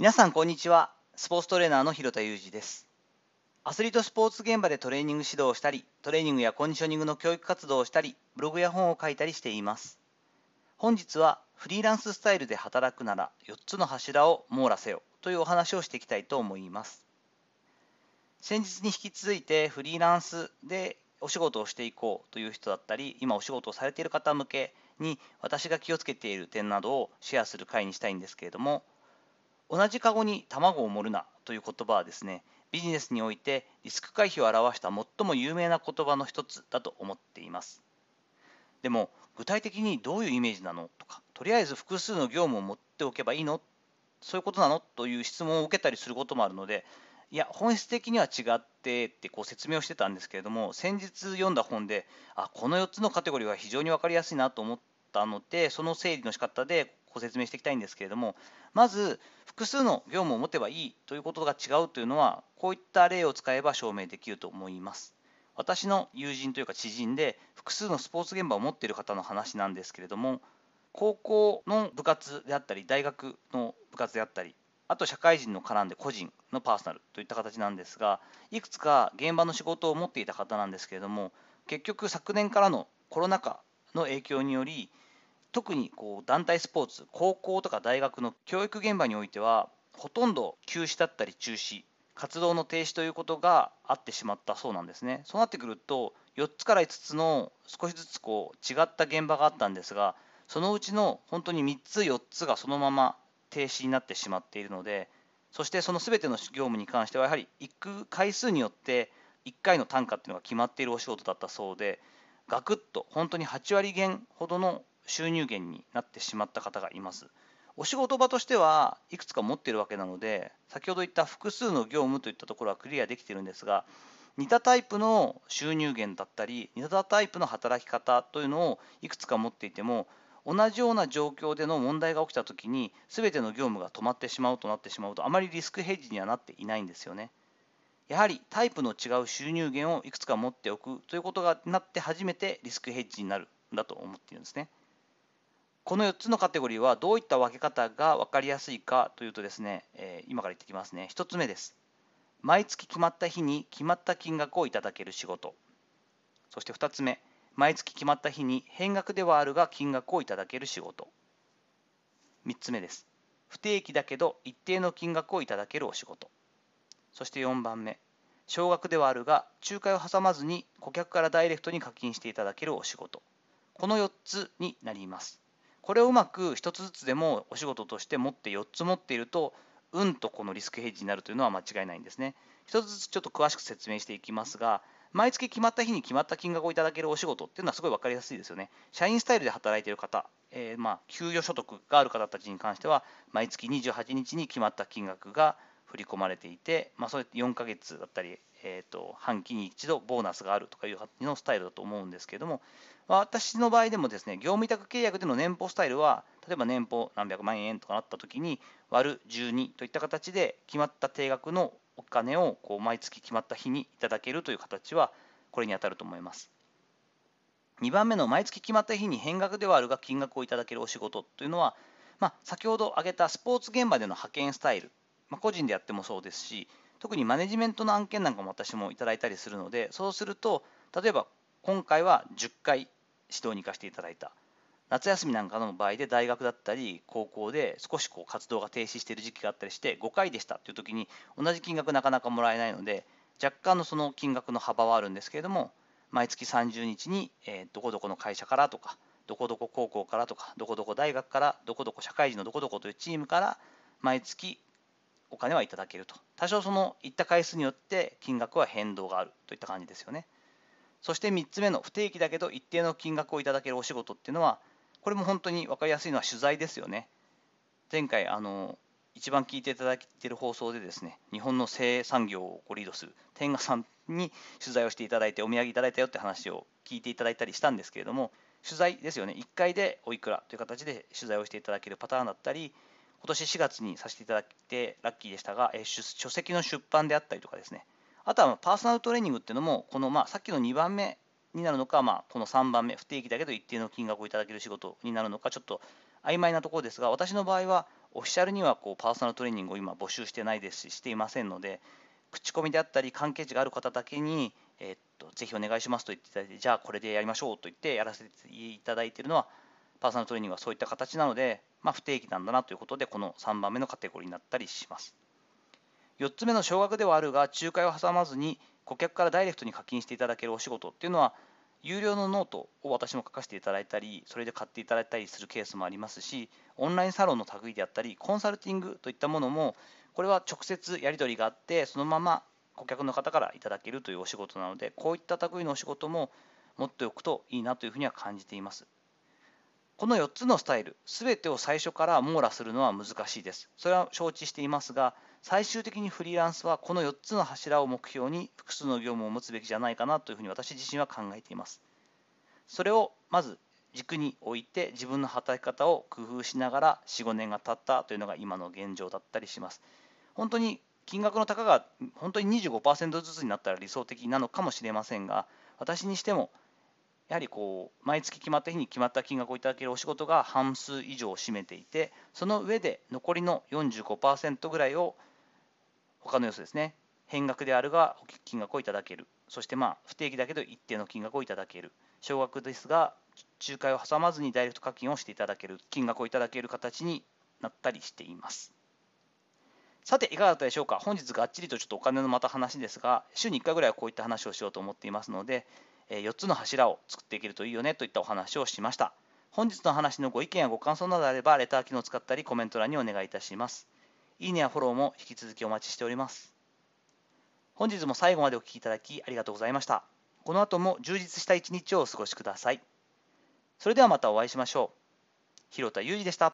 皆さんこんにちは。スポーツトレーナーの広田裕二です。アスリートスポーツ現場でトレーニング指導をしたりトレーニングやコンディショニングの教育活動をしたりブログや本を書いたりしています。本日はフリーランススタイルで働くなら4つの柱を網羅せよというお話をしていきたいと思います。先日に引き続いてフリーランスでお仕事をしていこうという人だったり今お仕事をされている方向けに私が気をつけている点などをシェアする回にしたいんですけれども同じカゴに卵を盛るなという言葉はですねビジネスにおいてリスク回避を表した最も有名な言葉の一つだと思っています。でも具体的にどういうイメージなのとかとりあえず複数の業務を持っておけばいいの？そういうことなの？という質問を受けたりすることもあるのでいや本質的には違ってってこう説明をしてたんですけれども先日読んだ本であこの4つのカテゴリーは非常に分かりやすいなと思ったのでその整理の仕方でご説明していきたいんですけれどもまず複数の業務を持てばいいということが違うというのはこういった例を使えば証明できると思います。私の友人というか知人で複数のスポーツ現場を持っている方の話なんですけれども高校の部活であったり大学の部活であったりあと社会人の絡んで個人のパーソナルといった形なんですがいくつか現場の仕事を持っていた方なんですけれども結局昨年からのコロナ禍の影響により特にこう団体スポーツ高校とか大学の教育現場においてはほとんど休止だったり中止活動の停止ということがあってしまったそうなんですね。そうなってくると4つから5つの少しずつこう違った現場があったんですがそのうちの本当に3つ4つがそのまま停止になってしまっているのでそしてその全ての業務に関してはやはり行く回数によって1回の単価っていうのが決まっているお仕事だったそうでガクッと本当に8割減ほどの収入源になってしまった方がいます。お仕事場としてはいくつか持っているわけなので先ほど言った複数の業務といったところはクリアできてるんですが似たタイプの収入源だったり似たタイプの働き方というのをいくつか持っていても同じような状況での問題が起きた時に全ての業務が止まってしまうとなってしまうとあまりリスクヘッジにはなっていないんですよね。やはりタイプの違う収入源をいくつか持っておくということがなって初めてリスクヘッジになるんだと思っているんですね。この4つのカテゴリーはどういった分け方が分かりやすいかというとですね、え、今から言ってきますね。1つ目です。毎月決まった日に決まった金額をいただける仕事。そして2つ目、毎月決まった日に変額ではあるが金額をいただける仕事。3つ目です。不定期だけど一定の金額をいただけるお仕事。そして4番目、少額ではあるが仲介を挟まずに顧客からダイレクトに課金していただけるお仕事。この4つになります。これをうまく1つずつでもお仕事として持って4つ持っているとうんとこのリスクヘッジになるというのは間違いないんですね。1つずつちょっと詳しく説明していきますが、毎月決まった日に決まった金額をいただけるお仕事っていうのはすごい分かりやすいですよね。社員スタイルで働いている方、えー、まあ給与所得がある方たちに関しては、毎月28日に決まった金額が振り込まれていて、まあ、それ4ヶ月だったり、えーと、半期に一度ボーナスがあるとかいうのスタイルだと思うんですけれども、私の場合でもですね、業務委託契約での年俸スタイルは、例えば年俸何百万円とかなったときに、割る12といった形で決まった定額のお金をこう毎月決まった日にいただけるという形は、これに当たると思います。2番目の毎月決まった日に変額ではあるが金額をいただけるお仕事というのは、まあ、先ほど挙げたスポーツ現場での派遣スタイル、まあ、個人でやってもそうですし、特にマネジメントの案件なんかも私もいただいたりするので、そうすると、例えば今回は10回指導に行かせていただいた。夏休みなんかの場合で大学だったり高校で少しこう活動が停止している時期があったりして5回でしたという時に同じ金額なかなかもらえないので若干のその金額の幅はあるんですけれども毎月30日に、えどこどこの会社からとかどこどこ高校からとかどこどこ大学からどこどこ社会人のどこどこというチームから毎月お金はいただけると多少その行った回数によって金額は変動があるといった感じですよね。そして3つ目の不定期だけど一定の金額をいただけるお仕事っていうのは、これも本当に分かりやすいのは取材ですよね。前回、あの一番聞いていただいている放送でですね、日本の生産業をリードする天賀さんに取材をしていただいて、お土産いただいたよって話を聞いていただいたりしたんですけれども、取材ですよね、1回でおいくらという形で取材をしていただけるパターンだったり、今年4月にさせていただいてラッキーでしたが、え書籍の出版であったりとかですね、あとはパーソナルトレーニングっていうのも、このまあさっきの2番目になるのか、まあ、この3番目、不定期だけど一定の金額をいただける仕事になるのか、ちょっと曖昧なところですが、私の場合はオフィシャルにはこうパーソナルトレーニングを今募集してないですし、していませんので、口コミであったり、関係値がある方だけに、えー、っとぜひお願いしますと言っていただいて、じゃあこれでやりましょうと言ってやらせていただいているのは、パーソナルトレーニングはそういった形なので、まあ、不定期なんだなということで、この3番目のカテゴリーになったりします。4つ目の少額ではあるが、仲介を挟まずに顧客からダイレクトに課金していただけるお仕事っていうのは、有料のノートを私も書かせていただいたり、それで買っていただいたりするケースもありますし、オンラインサロンの類であったり、コンサルティングといったものも、これは直接やり取りがあって、そのまま顧客の方からいただけるというお仕事なので、こういった類のお仕事も持っておくといいなというふうには感じています。この4つのスタイル、すべてを最初から網羅するのは難しいです。それは承知していますが、最終的にフリーランスはこの4つの柱を目標に複数の業務を持つべきじゃないかなというふうに私自身は考えています。それをまず軸に置いて自分の働き方を工夫しながら4、5年が経ったというのが今の現状だったりします。本当に金額の高が本当に25%ずつになったら理想的なのかもしれませんが、私にしてもやはりこう毎月決まった日に決まった金額をいただけるお仕事が半数以上を占めていて、その上で残りの45%ぐらいを他の要素ですね、変額であるが金額をいただける、そしてまあ不定期だけど一定の金額をいただける、少額ですが仲介を挟まずにダイレクト課金をしていただける、金額をいただける形になったりしています。さて、いかがだったでしょうか。本日がっちりとちょっとお金のまた話ですが、週に1回ぐらいはこういった話をしようと思っていますので、4つの柱を作っていけるといいよねといったお話をしました。本日の話のご意見やご感想などあれば、レター機能を使ったりコメント欄にお願いいたします。いいねやフォローも引き続きお待ちしております。本日も最後までお聴きいただきありがとうございました。この後も充実した一日をお過ごしください。それではまたお会いしましょう。広田裕二でした。